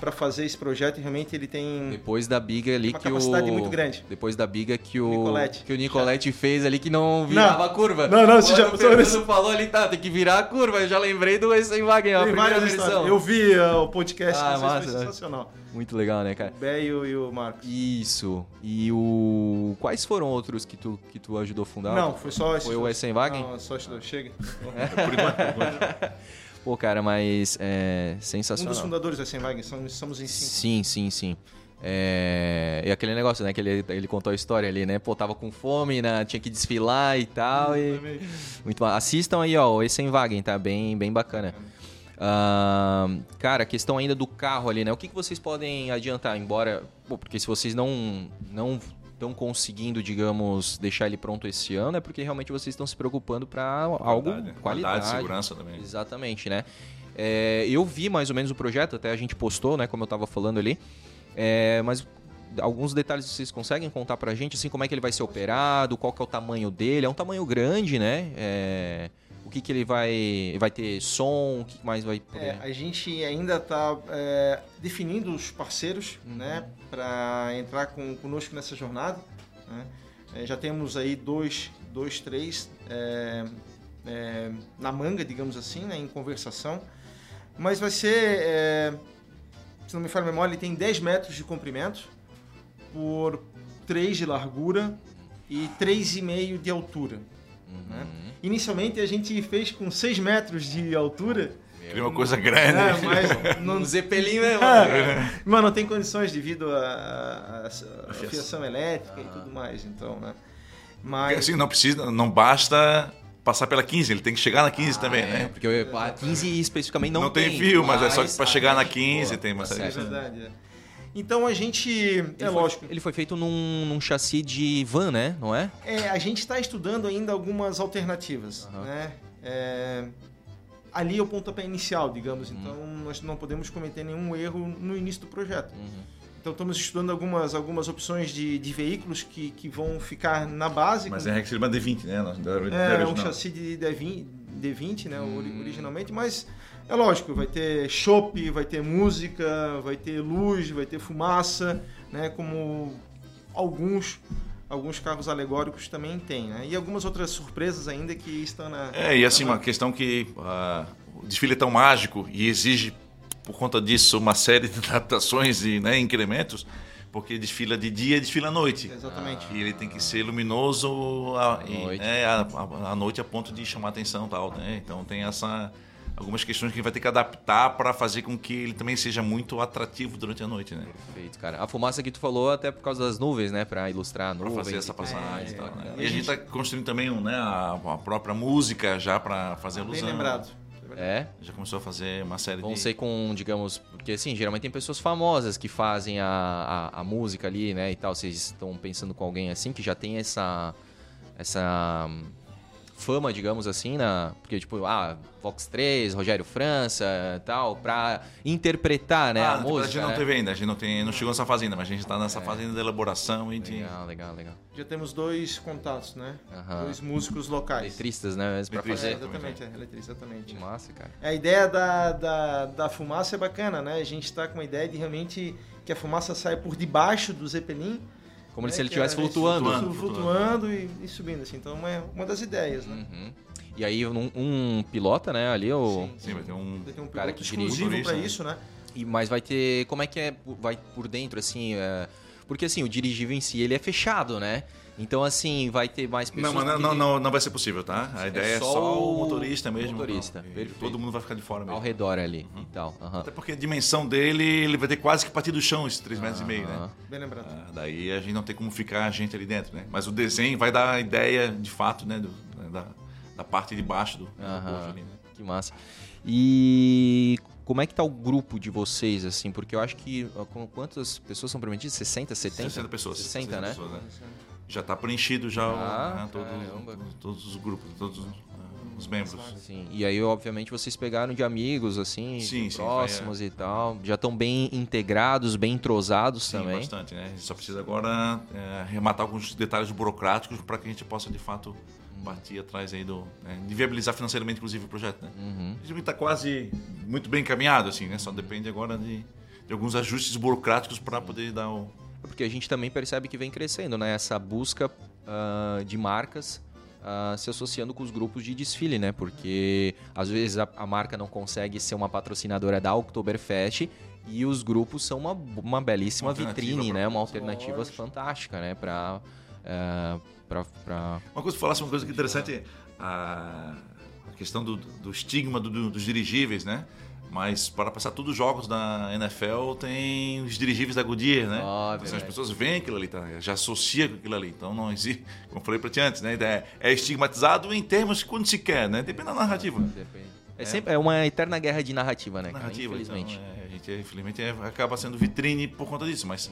para fazer esse projeto e realmente ele tem Depois da biga ali uma que o. capacidade muito grande. Depois da biga que o. Nicolete. Que o Nicolete fez ali que não virava Não. a curva. Não, não, você já- o Fernando falou ali, tá, tem que virar a curva. Eu já lembrei do Essenwagen, a Tem primeira versão. Eu vi uh, o podcast, Ah, foi massa, né? sensacional. Muito legal, né, cara? O Beio e o Marcos. Isso. E o. Quais foram outros que tu, que tu ajudou a fundar? Não, foi só esse. Foi o Essenwagen? Não, só dois. Chega. Por enquanto, por enquanto. Pô, cara, mas é Um sensacional. dos fundadores do Essenwagen, somos, em cinco. Sim, sim, sim. É... E aquele negócio, né? Que ele, ele contou a história ali, né? Pô, tava com fome, né? tinha que desfilar e tal. E... Muito ma- Assistam aí, ó, o Essenwagen, tá? Bem, bem bacana. Ahn, cara, a questão ainda do carro ali, né? O que, que vocês podem adiantar? Embora. Pô, porque se vocês não não estão conseguindo, digamos, deixar ele pronto esse ano, é porque realmente vocês estão se preocupando para algo Qualidade, qualidade. qualidade, segurança também. Exatamente, né? É, eu vi mais ou menos o projeto, até a gente postou, né? Como eu tava falando ali. É, mas alguns detalhes vocês conseguem contar pra gente, assim, como é que ele vai ser operado, qual que é o tamanho dele. É um tamanho grande, né? É, o que que ele vai... Vai ter som, o que mais vai poder... É, a gente ainda está definindo os parceiros Uhum. né, para entrar com, conosco nessa jornada. né. É, já temos aí dois, dois três é, é, na manga, digamos assim, né, em conversação. Mas vai ser, é, se não me falha a memória, ele tem 10 metros de comprimento por 3 de largura e 3,5 de altura. Né. Uhum. Inicialmente a gente fez com 6 metros de altura, Queria uma coisa grande. é, mas não, Um Zeppelin mesmo. é, mas não tem condições devido à fiação elétrica e tudo mais, então, né? Mas assim, não precisa, não basta passar pela 15, ele tem que chegar na 15 também, É, né? porque a 15 especificamente não, Não, tem, fio, mas, é só que para chegar na gente- 15 Boa, tem tá é verdade. é. Então a gente, Ele é foi- lógico, Ele foi feito num, num chassi de van, né? Não é? é, a gente está estudando ainda algumas alternativas, Aham. né? É, ali é o pontapé inicial, digamos. Uhum. Então nós não podemos cometer nenhum erro no início do projeto. Uhum. Então estamos estudando algumas, algumas opções de, de veículos que, que vão ficar na base. Mas com- é Rex Silva D20, né? Da- da É, um chassi de D20, D20 né, Hum. originalmente, mas é lógico, vai ter chopp, vai ter música, vai ter luz, vai ter fumaça, né, como alguns alguns carros alegóricos também tem, né? E algumas outras surpresas ainda que estão na É, e assim, uma questão que ah, o desfile é tão mágico e exige, por conta disso, uma série de adaptações e né, incrementos, porque desfila de dia e desfila à noite. Exatamente. E ele tem que ser luminoso à, noite. né, à, à- à noite a ponto de chamar atenção tal, né? Então tem essa algumas questões que a gente vai ter que adaptar para fazer com que ele também seja muito atrativo durante a noite, né? Perfeito, cara. A fumaça que tu falou até por causa das nuvens, né? Para ilustrar a Para nuvem. fazer essa passagem É, e tal, né? E a gente está construindo também né, a, a própria música já para fazer Bem alusão. lembrado. É. Já começou a fazer uma série Vão de... ser com, digamos, porque assim, geralmente tem pessoas famosas que fazem a, a, a música ali, né, e tal. Vocês estão pensando com alguém assim que já tem essa essa fama, digamos assim, na, porque tipo, ah, Fox 3, Rogério França, tal, pra interpretar, né, ah, a música. a gente não né? teve ainda, a gente não, tem, não chegou nessa fase ainda, mas a gente está nessa É. fase ainda de elaboração e de... Legal, legal, legal. Já temos dois contatos, né? Dois músicos locais. Letristas, né, Letrista. É, fazer. exatamente, é, eletrista, exatamente. Massa, cara. A ideia da, da, da fumaça é bacana, né? A gente está com a ideia de realmente que a fumaça saia por debaixo do Zeppelin. Como né? se ele Que estivesse é- flutuando. Flutuando, Flutuando. flutuando e, e subindo, assim. Então é uma das ideias, né? Uhum. E aí um, um pilota, né, ali, o... Sim, vai ter um... Vai ter um Cara piloto que dirige. exclusivo para Motorista, isso, né? E, mas vai ter. Como é que é? por- Vai por dentro, assim. é, porque assim, o dirigível em si ele é fechado, né? Então, assim, vai ter mais pessoas. Não, mas não, não, não, não vai ser possível, tá? A ideia é só só, o motorista mesmo. motorista. Todo mundo vai ficar de fora Ao mesmo. redor ali e tal. aham. Até porque a dimensão dele, ele vai ter quase que partir do chão, esses 3 metros e meio, né? Bem lembrado. Ah, daí a gente não tem como ficar a gente ali dentro, né? Mas o desenho vai dar a ideia, de fato, né? do- né, da, da parte de baixo do, do Aham. corpo ali, né? Que massa. E como é que tá o grupo de vocês, assim? Porque eu acho que. Quantas pessoas são permitidas? 60, 70? 60 pessoas. 60, né? pessoas, Já está preenchido já o- Ah, né, todo- caramba. todos os grupos, todos os, os membros. Sim. E aí, obviamente, vocês pegaram de amigos, assim, Sim, sim, próximos e tal. Já estão bem integrados, bem entrosados Sim, também. bastante, né? A gente só precisa agora é, arrematar alguns detalhes burocráticos para que a gente possa, de fato, partir atrás aí do... Né, de viabilizar financeiramente, inclusive, o projeto, né? Uhum. Está quase muito bem encaminhado, assim, né? Só depende agora de, de alguns ajustes burocráticos para poder dar o... Porque a gente também percebe que vem crescendo, né? Essa busca ah, de marcas ah, se associando com os grupos de desfile, né? Porque às vezes a, a marca não consegue ser uma patrocinadora da Oktoberfest e os grupos são uma, uma belíssima Uma vitrine, né? Uma alternativa Lógico. fantástica, né? Pra, ah, pra, pra- Uma coisa falasse uma coisa que interessante, a, questão do, do estigma do- do- dos dirigíveis, né? Mas para passar todos os jogos da NFL tem os dirigíveis da Goodyear, né? Ah, então, assim, as pessoas veem aquilo ali, tá? já associa com aquilo ali. Então não existe, como falei para ti antes, né? É, é estigmatizado em termos quando se quer, né? Depende da narrativa. É, sempre é uma eterna guerra de narrativa, né? narrativa, Infelizmente. Então, é, a gente, infelizmente, é- acaba sendo vitrine por conta disso, mas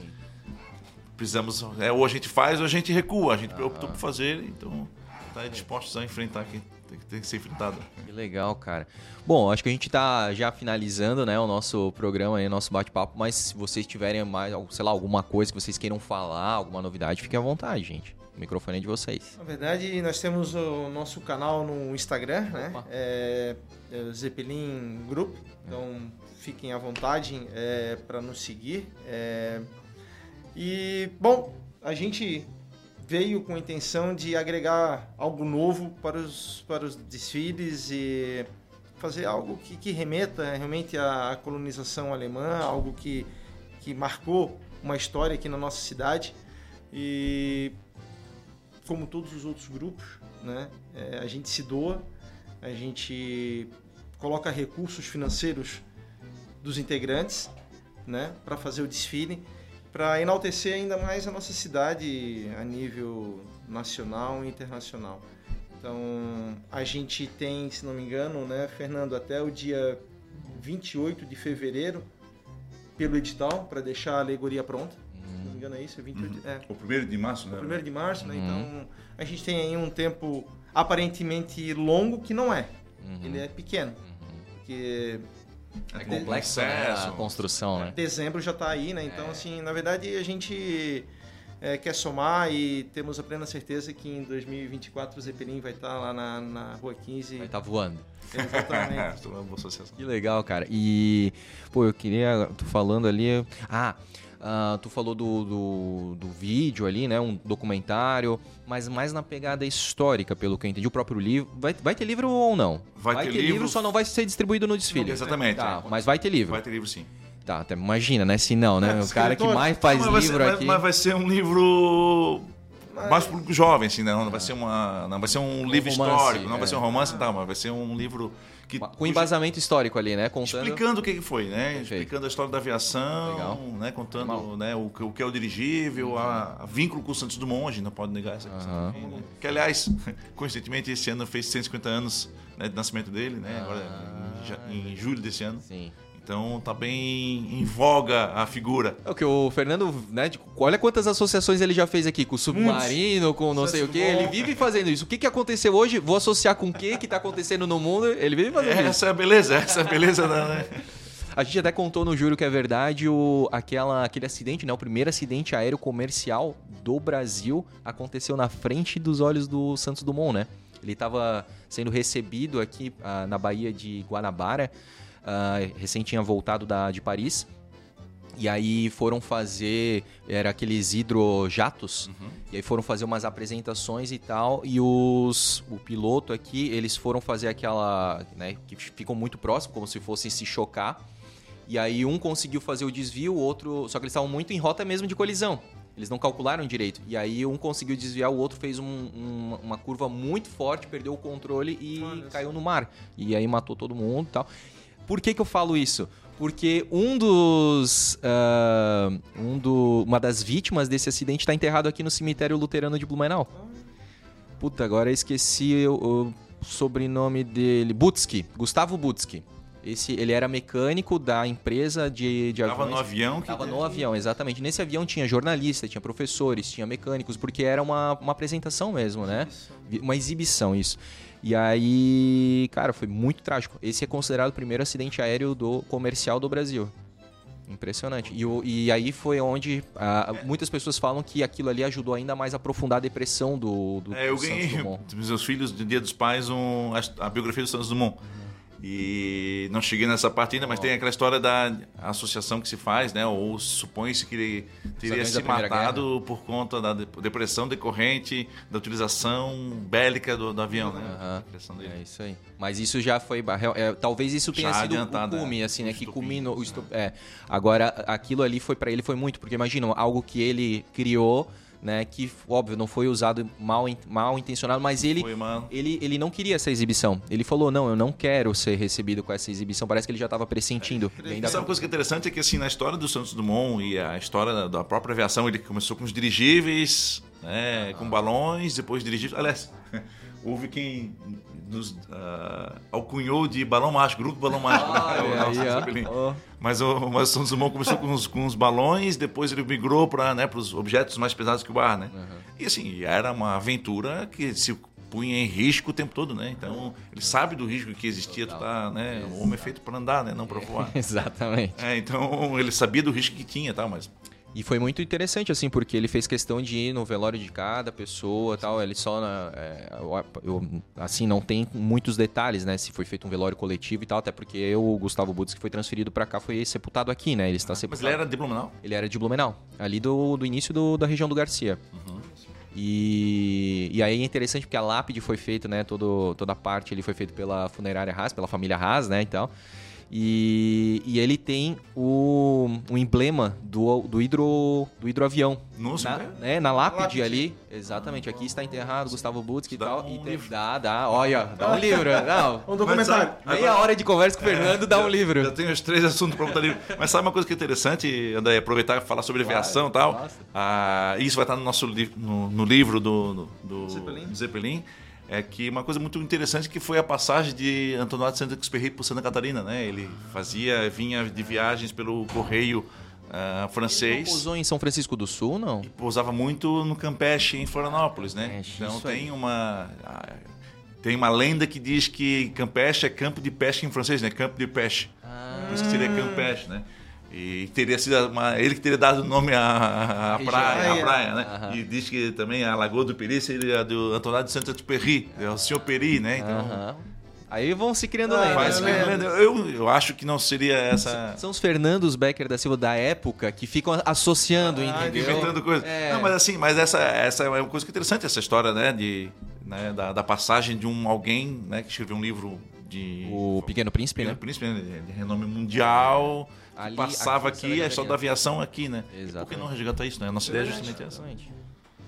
precisamos, é, ou a gente faz ou a gente recua. A gente optou por fazer, então está dispostos a enfrentar que tem, que tem que ser enfrentado. Que legal, cara. Bom, acho que a gente tá já finalizando, né, o nosso programa aí, o nosso bate-papo, mas se vocês tiverem mais, sei lá, alguma coisa que vocês queiram falar, alguma novidade, fiquem à vontade, gente. O microfone é de vocês. Na verdade, nós temos o nosso canal no Instagram, né? É, é o Zeppelin Group. Então, fiquem à vontade para nos seguir. É, e, bom, a gente veio com a intenção de agregar algo novo para os, para os desfiles e fazer algo que, que remeta realmente à colonização alemã, algo que, que marcou uma história aqui na nossa cidade. E como todos os outros grupos, né? É, a gente se doa, a gente coloca recursos financeiros dos integrantes, né? Para fazer o desfile, para enaltecer ainda mais a nossa cidade a nível nacional e internacional. Então, a gente tem, se não me engano, né, Fernando, até o dia 28 de fevereiro, pelo edital, para deixar a alegoria pronta. Se não me engano é isso, é 28, é, O primeiro de março, né? o primeiro de março, né? Uhum. Então a gente tem aí um tempo aparentemente longo que não é. Uhum. Ele é pequeno. Porque É complexo, né, a construção, né? dezembro já está aí, né? Então, assim, na verdade a gente é, quer somar e temos a plena certeza que em 2024 o Zeppelin vai estar lá na, na Rua 15. Vai estar voando. Exatamente. Que legal, cara. E, pô, eu queria. Tu falando ali. Ah, ah, tu falou do, do, do vídeo ali, né? Um documentário, mas mais na pegada histórica, pelo que eu entendi. O próprio livro. Vai, vai ter livro ou não? Vai ter livro, livro, só não vai ser distribuído no desfile. Exatamente. Tá, é. mas vai ter livro. Vai ter livro sim. Tá, até imagina, né? Se não, né? É, o cara que mais faz Mas vai ser- livro mas- aqui. Mas vai ser um livro mais público jovem, assim, né? Não vai ser uma, não vai ser um, livro romance, histórico, não é. vai ser um romance tal, mas vai ser um livro que Com embasamento histórico ali, né? Contando. explicando o que foi, né? Perfeito. Explicando a história da aviação, Legal. né? Contando né? o, que- o que é o dirigível, a, a vínculo com o Santos Dumont, a gente não pode negar essa questão. Aham. também, né? Que, aliás, coincidentemente, esse ano fez 150 anos né, de nascimento dele, né? Agora, em, ja- em julho desse ano. Sim. Então, tá bem em voga a figura. É o que o Fernando, né? olha quantas associações ele já fez aqui, com o submarino, com não sei o quê. Ele vive fazendo isso. O que, que aconteceu hoje? Vou associar com o que que tá acontecendo no mundo. Ele vive fazendo isso. Essa é a beleza, essa é a beleza da... Né? A gente até contou no Juro que é verdade o, aquela, aquele acidente, né? O primeiro acidente aéreo comercial do Brasil aconteceu na frente dos olhos do Santos Dumont, né? Ele estava sendo recebido aqui ah, na Baía de Guanabara, ah, recém tinha voltado da, de Paris. E aí foram fazer, era aqueles hidrojatos, e aí foram fazer umas apresentações e tal, e os o piloto aqui, eles foram fazer aquela, né, que ficam muito próximo, como se fossem se chocar. E aí um conseguiu fazer o desvio, o outro, só que eles estavam muito em rota mesmo de colisão. Eles não calcularam direito. E aí um conseguiu desviar, o outro fez um- um- uma curva muito forte, perdeu o controle e Olha caiu no mar. E aí matou todo mundo e tal. Por que, que eu falo isso? Porque um dos. ah, um do, uma das vítimas desse acidente está enterrado aqui no cemitério luterano de Blumenau. Puta, agora eu esqueci o, o sobrenome dele. Butsky, Gustavo Butsky. Esse, ele era mecânico da empresa de, de Tava aviões. no avião que Tava no avião, exatamente. Nesse avião tinha jornalista, tinha professores, tinha mecânicos, porque era uma, uma apresentação mesmo, né? Uma exibição, isso. E aí, cara, foi muito trágico. Esse é considerado o primeiro acidente aéreo do comercial do Brasil. Impressionante. E, e aí foi onde ah, muitas pessoas falam que aquilo ali ajudou ainda mais a aprofundar a depressão do, do, É, eu ganhei dos meus filhos, do Dia dos Pais, um, a, a biografia do Santos Dumont. E não cheguei nessa parte ainda, mas tem aquela história da associação que se faz, né? Ou supõe-se que ele teria se matado por conta da de- depressão decorrente da utilização bélica do, do avião, né? Criação dele. É isso aí. Mas isso já foi. é, talvez isso tenha Já sido o cume, é. assim, né? Que culminou. É. Agora, aquilo ali foi pra ele foi muito, porque imagina, algo que ele criou, né? Que, óbvio, não foi usado mal, mal intencionado, mas ele. Foi. Ele, ele não queria essa exibição. Ele falou: não, eu não quero ser recebido com essa exibição. Parece que ele já tava pressentindo. Ainda- Sabe uma coisa que é interessante é que assim, na história do Santos Dumont e a história da- própria aviação, ele começou com os dirigíveis, né, com balões, depois dirigíveis. Aliás, houve quem nos ah, alcunhou de balão mágico, grupo balão mágico. né? Ó. Zeppelin. Ó. Mas o, mas o Santos Dumont começou com os, com os balões, depois ele migrou para né, os objetos mais pesados que o ar, né? E assim, era uma aventura que se punha em risco o tempo todo, né? Então, ele sabe do risco que existia, tu tá, né? O homem é feito para andar, né? Não para voar. Exatamente. É, então ele sabia do risco que tinha, tá? Mas E foi muito interessante, assim, porque ele fez questão de ir no velório de cada pessoa tal. Ele só. na- é, eu- assim, não tem muitos detalhes, né? Se foi feito um velório coletivo e tal, até porque eu, o Gustavo Butz, que foi transferido pra cá, foi sepultado aqui, né? Ele está mas sepultado. ele era de Blumenau. Ele era de Blumenau, ali do, do início do- da região do Garcia. E, e aí é interessante porque a lápide foi feita, né? Todo, toda a parte ele foi feito pela funerária Haas, pela família Haas, né? E tal. E, e ele tem o, o emblema do, do, hidro, do hidroavião. No na, né, na lápide, Lápide. ali. Exatamente. Aqui está enterrado Gustavo Butzki e Dá tal. um e tem- dá, dá. Olha, dá um livro. Não, Um documentário. Mas, meia hora de conversa com o Fernando dá um livro. Já tenho os três assuntos para botar livro. Mas sabe uma coisa que é interessante, André? Aproveitar e falar sobre aviação e tal. Ah, isso vai estar no nosso li no, no livro do, do, do Zeppelin. Zeppelin. É que uma coisa muito interessante que foi a passagem de Antonote de Saint-Exupéry por Santa Catarina, né? Ele fazia, vinha de viagens pelo correio ah, Não francês. pousou em São Francisco do Sul, não? pousava muito no Campeche, em Florianópolis, né? Campeche, então aí. tem uma ah, tem uma lenda que diz que Campeche é campo de pesca em francês, né? Campo de peixe. Por isso que seria Campeche, né? E teria sido uma- ele que teria dado o nome à, à praia, à é. praia, né? Aham. E diz que também a Lagoa do Peri seria do Antonário de Saint-Exupéry, é o senhor Peri, né? Então, Aham. Aí vão se criando Ah, lendas. é, lenda. eu, eu acho que não seria essa São os Fernandos Becker da Silva da época que ficam associando, Ah, entendeu? inventando coisas. É. Não, mas assim, mas essa, essa é uma coisa é interessante, essa história, né? De, né, da, da passagem de um alguém né, que escreveu um livro de. O Pequeno Príncipe, Pequeno né? Príncipe, né, de, de renome mundial. que Ali- passava aqui aqui, a história da aviação aqui, né? E Por que não resgatar isso, né? A nossa ideia é justamente essa.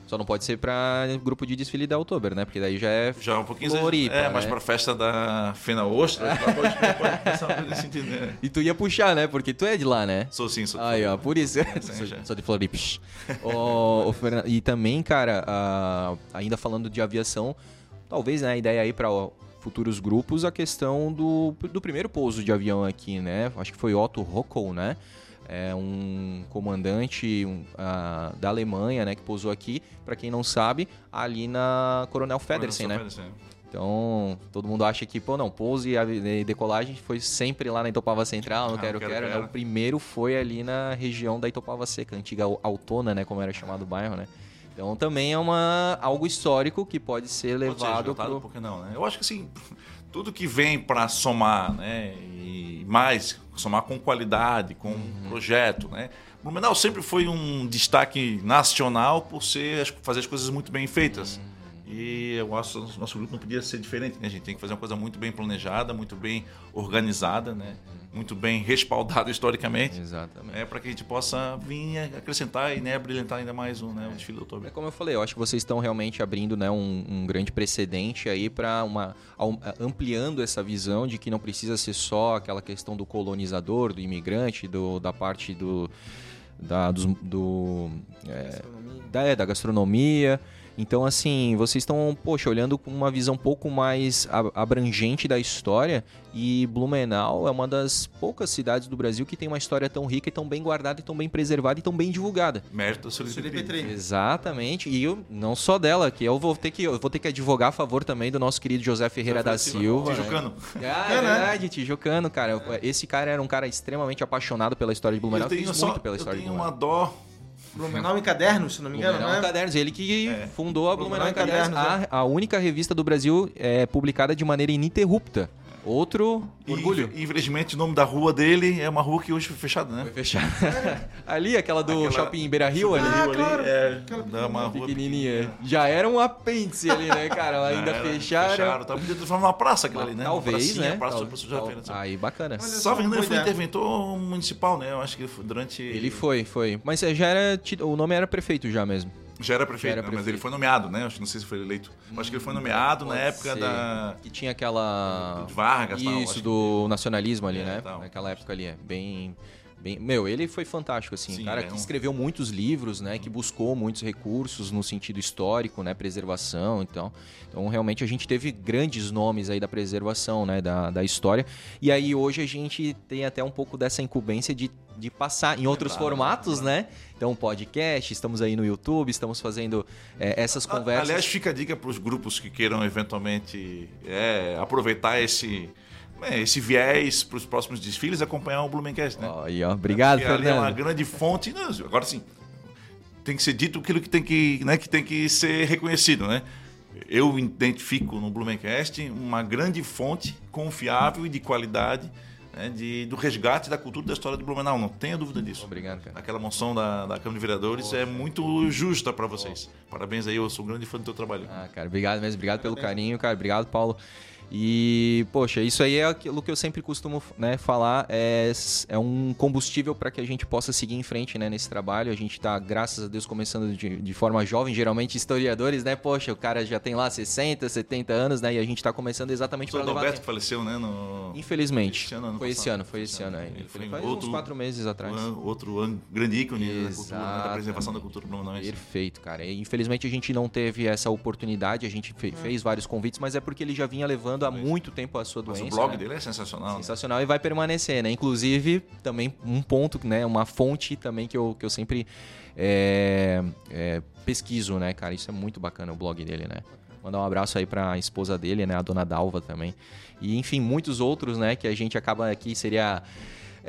Só não pode ser pra grupo de desfile da Oktober, né? Porque daí já é Já é um pouquinho Floripa, É, né? mas pra festa da Fena Ostra, pode, já pode pensar nesse sentido, né? E tu ia puxar, né? Porque tu é de lá, né? Sou sim, sou Aí, ó, por isso. sim, sou, sou de Floripa. Fernando, e também, cara, ah, ainda falando de aviação, talvez né, a ideia aí para futuros grupos, a questão do, do primeiro pouso de avião aqui, né? Acho que foi Otto Rockow, né? É um comandante um, ah, da Alemanha, né, que pousou aqui, para quem não sabe, ali na Coronel Federsen, né? Federsen. Então, todo mundo acha que, pô, não, pouso e, decolagem foi sempre lá na Itopava Central, no Ah, Quero Quero Quero, né? Quero. O primeiro foi ali na região da Itopava Seca, antiga Altona, né, como era chamado o bairro, né? Então também é uma, algo histórico que pode ser Pode ser levado resgatado, pro... por que não, né? Eu acho que assim, tudo que vem para somar, né? E mais, somar com qualidade, com Uhum. projeto, né? Blumenau sempre foi um destaque nacional por ser, fazer as coisas muito bem feitas. Uhum. E eu acho que o nosso grupo não podia ser diferente, né? A gente tem que fazer uma coisa muito bem planejada, muito bem organizada, né? Muito bem respaldada historicamente. Exatamente. É, para que a gente possa vir acrescentar e né, brilhantar ainda mais o, né, o desfile do É outubro. como eu falei, eu acho que vocês estão realmente abrindo né, um, um grande precedente aí para uma au- ampliando essa visão de que não precisa ser só aquela questão do colonizador, do imigrante, do, da parte do da, dos- do é, Gastronomia. da, é, da gastronomia. Então, assim, vocês estão, poxa, olhando com uma visão um pouco mais abrangente da história. E Blumenau é uma das poucas cidades do Brasil que tem uma história tão rica e tão bem guardada, e tão bem preservada e tão bem divulgada. Mérito. Petrini. Exatamente. E eu, não só dela, que eu vou ter que eu vou ter que advogar a favor também do nosso querido José Ferreira da Silva. né? Tijucano. Ah, é verdade, Tijucano, cara. Esse cara era um cara extremamente apaixonado pela história de Blumenau. eu tenho, fez só, muito pela eu história de tenho Blumenau. uma dó. Blumenau em caderno, se não me engano, Blumenau né? Cadernos, ele que É. fundou a Blumenau, Blumenau em Cadernos, Cadernos, a, a única revista do Brasil é, publicada de maneira ininterrupta. Outro E, orgulho. Infelizmente, o nome da rua dele é uma rua que hoje foi fechada, né? Foi fechado. ali, aquela do Aquela- shopping Beira Rio ali. Ah, ali claro. é Aquela dá uma rua pequenininha. Já era um apêndice ali, né, cara? Ainda Era, fecharam. Fecharam. Tá podia transformar numa praça aquilo ali, né? Talvez, uma pracinha, né? Praça Tal- do professor José tal-. Aí, bacana. Olha só. Salvo engano, ele foi ideia. interventor municipal, né? Eu acho que durante. Ele foi, foi. Mas já era. O nome era prefeito já mesmo. Já era prefeito, Já era né? mas prefeito. ele foi nomeado, né? Acho que não sei se foi eleito. Acho que ele foi nomeado na época ser. da. Que tinha aquela. de Vargas, tal, Isso, acho do nacionalismo ali, É, né? tal. Naquela época ali. É bem. Bem, meu, ele foi fantástico, assim. Sim, cara é que um- escreveu muitos livros, né? Que buscou muitos recursos no sentido histórico, né? Preservação, então. Então, realmente, a gente teve grandes nomes aí da preservação, né? Da, da história. E aí, hoje, a gente tem até um pouco dessa incumbência de, de passar em outros Lembrar, formatos, lembrar. né? Então, podcast, estamos aí no YouTube, estamos fazendo é, essas conversas. Aliás, fica a dica para os grupos que queiram eventualmente é, aproveitar esse, é, esse viés para os próximos desfiles, acompanhar o Blumencast, né? Aí, ó. Obrigado, Porque ali é uma Fernando. grande fonte. Não, agora sim, tem que ser dito aquilo que tem que, né, que tem que ser reconhecido, né? Eu identifico no Blumencast uma grande fonte confiável e de qualidade né, de, do resgate da cultura da história de Blumenau, não tenha dúvida disso. Obrigado, cara. Aquela moção da, da Câmara de Vereadores é muito justa para vocês. Parabéns aí, eu sou um grande fã do teu trabalho. Ah, cara, obrigado mesmo, obrigado pelo carinho, cara, obrigado, Paulo. E, poxa, isso aí é aquilo que eu sempre costumo né, falar, é, é um combustível para que a gente possa seguir em frente né, nesse trabalho. A gente tá, graças a Deus, começando de, de forma jovem, geralmente historiadores, né? Poxa, o cara já tem lá 60, 70 anos, né? E a gente tá começando exatamente Foi para o levar... Adalberto que faleceu, né? No... Infelizmente. Esse ano, ano foi esse ano, foi esse ano aí. Ele foi Faz outro- uns quatro meses atrás. um- Outro an- grande ícone da, cultura, né, da preservação da cultura blumenauense. Perfeito, cara. E, infelizmente a gente não teve essa oportunidade, a gente fe- fez vários convites, mas é porque ele já vinha levando há muito tempo a sua Mas doença. o blog né? dele é sensacional. né? Sensacional e vai permanecer, né? Inclusive, também um ponto, né? Uma fonte também que eu, que eu sempre é, é, pesquiso, né, cara? Isso é muito bacana o blog dele, né? Mandar um abraço aí pra esposa dele, né? A dona Dalva também. E, enfim, muitos outros, né? Que a gente acaba aqui, seria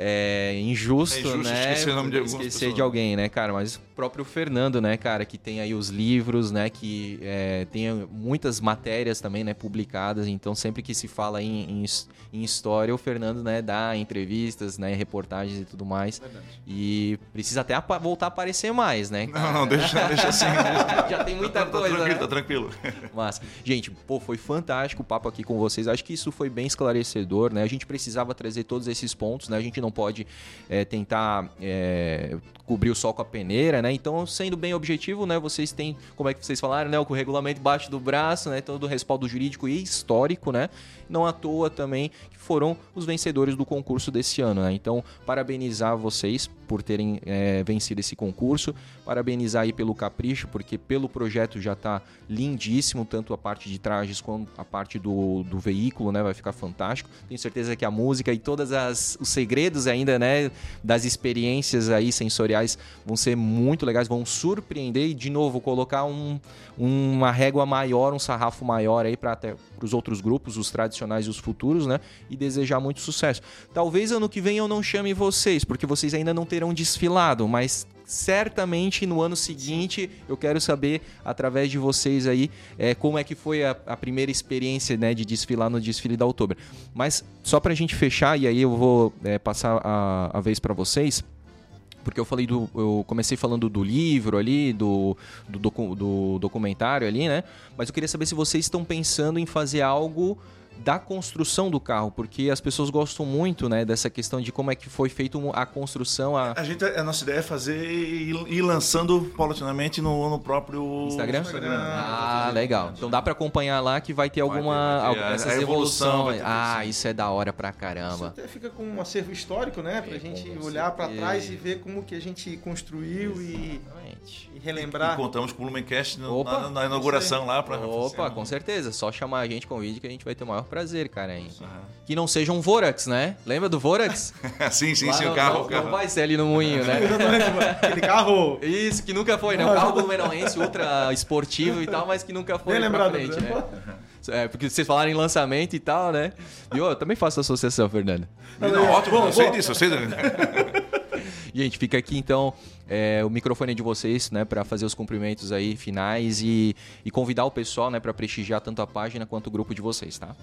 é, injusto, É injusto né? esquecer o nome de esquecer de alguém, né, cara? Mas o próprio Fernando, né, cara, que tem aí os livros, né, que é, tem muitas matérias também, né, publicadas. Então, sempre que se fala em, em, em história, o Fernando, né, dá entrevistas, né, reportagens e tudo mais. Verdade. E precisa até voltar a aparecer mais, né? Não, não, deixa, deixa assim. Já tem muita tá, coisa, Tá tranquilo, né? tá tranquilo. Mas, gente, pô, foi fantástico o papo aqui com vocês. Acho que isso foi bem esclarecedor, né? A gente precisava trazer todos esses pontos, né? A gente não não pode é, tentar é, cobrir o sol com a peneira, né? Então, sendo bem objetivo, né? Vocês têm, como é que vocês falaram, né? O regulamento embaixo do braço, né? Todo o respaldo jurídico e histórico, né? Não à toa também que foram os vencedores do concurso desse ano, né? Então, parabenizar vocês por terem é, vencido esse concurso, parabenizar aí pelo capricho, porque pelo projeto já está lindíssimo, tanto a parte de trajes quanto a parte do, do veículo, né? Vai ficar fantástico. Tenho certeza que a música e todos os segredos ainda, né? Das experiências aí sensoriais vão ser muito legais, vão surpreender e, de novo, colocar um, uma régua maior, um sarrafo maior aí para os outros grupos, os tradicionais e os futuros, né? E desejar muito sucesso. Talvez ano que vem eu não chame vocês, porque vocês ainda não terão desfilado, mas certamente no ano seguinte eu quero saber através de vocês aí é, como é que foi a, a, primeira experiência né, de desfilar no desfile da Outubro. Mas só para a gente fechar e aí eu vou é, passar a, a vez para vocês porque eu falei do. Eu comecei falando do livro ali, do, do, do documentário ali, né? Mas eu queria saber se vocês estão pensando em fazer algo da construção do carro, porque as pessoas gostam muito, né, dessa questão de como é que foi feita a construção. A... a gente, a nossa ideia é fazer e ir lançando paulatinamente no, no próprio Instagram. Instagram. Ah, legal. Então dá para acompanhar lá que vai ter alguma ter, essas evoluções. Ah, isso é da hora pra caramba. Isso até fica com um acervo histórico, né, pra é, gente olhar para trás e ver como que a gente construiu Exatamente. e, e relembrar. E, e contamos com o Lumencast na, na, inauguração lá para Opa, com certeza. Só chamar a gente com o vídeo que a gente vai ter o maior prazer, cara. Hein? Uhum. Que não seja um Vorax, né? Lembra do Vorax? sim, sim, Lá sim, não, o carro. Não, o carro. não vai ser ali no moinho, né? Aquele carro. Isso, que nunca foi, né? O carro blumenauense ultra esportivo e tal, mas que nunca foi Bem pra frente, né? É, porque vocês falaram em lançamento e tal, né? E eu também faço associação, Fernando. Não, não, ótimo, bom, eu sei disso, eu sei. Gente, fica aqui então é, o microfone de vocês, né, para fazer os cumprimentos aí finais e, e convidar o pessoal, né, para prestigiar tanto a página quanto o grupo de vocês, tá?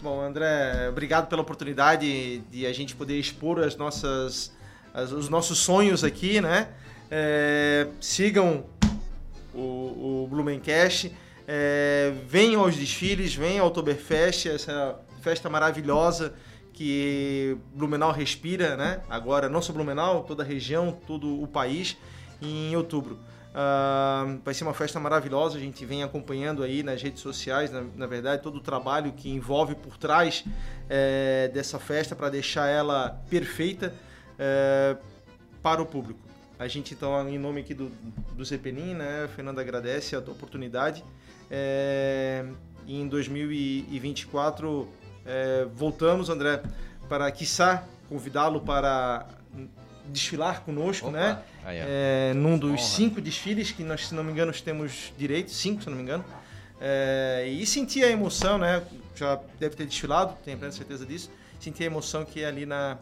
Bom, André, obrigado pela oportunidade de a gente poder expor as nossas, as, os nossos sonhos aqui, né? É, sigam o, o Blumencast, é, venham aos desfiles, venham ao Oktoberfest, essa festa maravilhosa que Blumenau respira, né? Agora, não só Blumenau, toda a região, todo o país, em outubro. Uh, vai ser uma festa maravilhosa, a gente vem acompanhando aí nas redes sociais, na, na verdade, todo o trabalho que envolve por trás é, dessa festa para deixar ela perfeita é, para o público. A gente, então, em nome aqui do, do Zeppelin, né, Fernando agradece a oportunidade. É, em 2024 é, voltamos, André, para, quiçá, convidá-lo para desfilar conosco, Opa. né? Ah, é. É, num dos Honra. cinco desfiles que nós, se não me engano, temos direito, cinco, se não me engano. É, e sentir a emoção, né? Já deve ter desfilado, tenho plena certeza disso. Sentir a emoção que é ali na,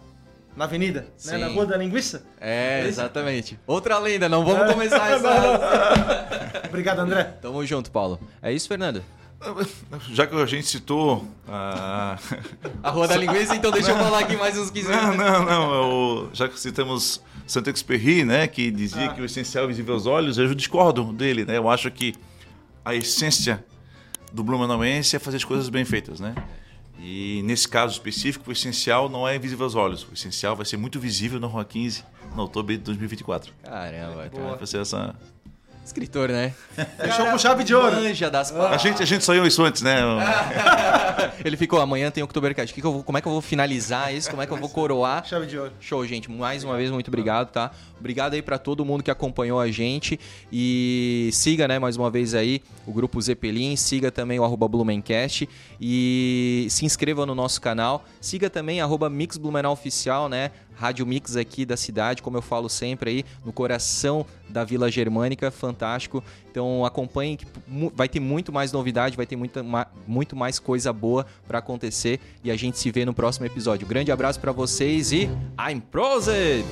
na avenida, né? na Rua da Linguiça. É, é exatamente. Outra lenda, não vamos começar essa. Obrigado, André. Tamo junto, Paulo. É isso, Fernando? Já que a gente citou a. A Rua da Linguiça, então deixa eu falar aqui mais uns 15 minutos. Não, não, não. já que citamos Saint-Exupéry, né, que dizia ah. que o essencial é visível aos olhos, eu discordo dele, né? Eu acho que a essência do Blumenauense é fazer as coisas bem feitas, né? E nesse caso específico, o essencial não é visível aos olhos. O essencial vai ser muito visível na Rua 15, no outubro de 2024. Caramba, então vai ser essa Escritor, né? Fechou com chave de ouro. Manja das A gente, a gente saiu isso antes, né? Ele ficou, amanhã tem Oktobercast. Que que eu vou, como é que eu vou finalizar isso? Como é que eu vou coroar? Chave de ouro. Show, gente. Mais uma vez, muito obrigado, tá? Obrigado aí para todo mundo que acompanhou a gente. E siga, né, mais uma vez aí, o grupo Zeppelin. Siga também o arroba Blumencast. E se inscreva no nosso canal. Siga também arroba Mix Blumenau Oficial, né? Rádio Mix aqui da cidade, como eu falo sempre aí, no coração da Vila Germânica, fantástico. Então acompanhem que vai ter muito mais novidade, vai ter muita, muito mais coisa boa para acontecer e a gente se vê no próximo episódio. Grande abraço para vocês e I'm Prosed!